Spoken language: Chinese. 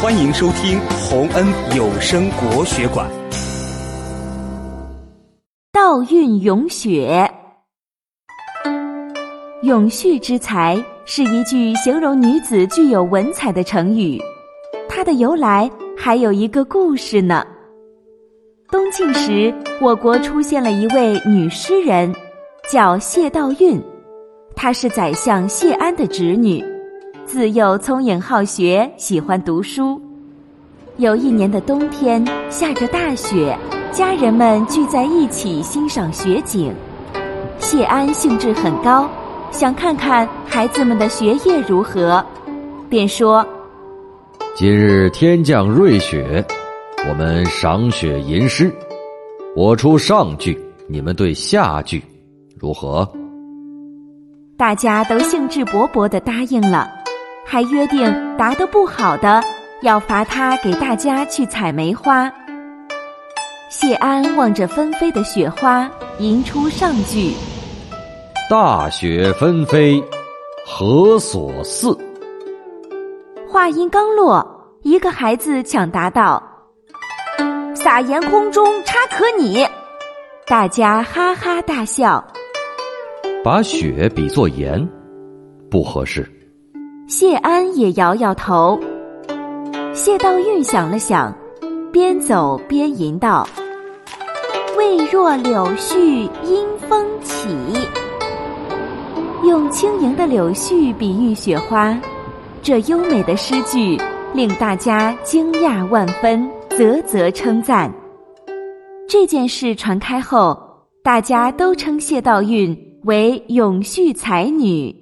欢迎收听洪恩有声国学馆。道运咏雪，咏絮之才是一句形容女子具有文采的成语。它的由来还有一个故事呢。东晋时，我国出现了一位女诗人，叫谢道韫。她是宰相谢安的侄女，自幼聪颖好学，喜欢读书。有一年的冬天，下着大雪，家人们聚在一起欣赏雪景。谢安兴致很高，想看看孩子们的学业如何，便说：“今日天降瑞雪。”我们赏雪吟诗，我出上句，你们对下句，如何？大家都兴致勃勃的答应了，还约定答得不好的要罚他给大家去采梅花。谢安望着纷飞的雪花，吟出上句：“大雪纷飞，何所似？”话音刚落，一个孩子抢答道。撒盐空中差可拟，大家哈哈大笑。把雪比作盐，不合适。谢安也摇摇头。谢道韫想了想，边走边吟道：“未若柳絮因风起。”用轻盈的柳絮比喻雪花，这优美的诗句令大家惊讶万分。啧啧称赞。这件事传开后，大家都称谢道韫为永续才女。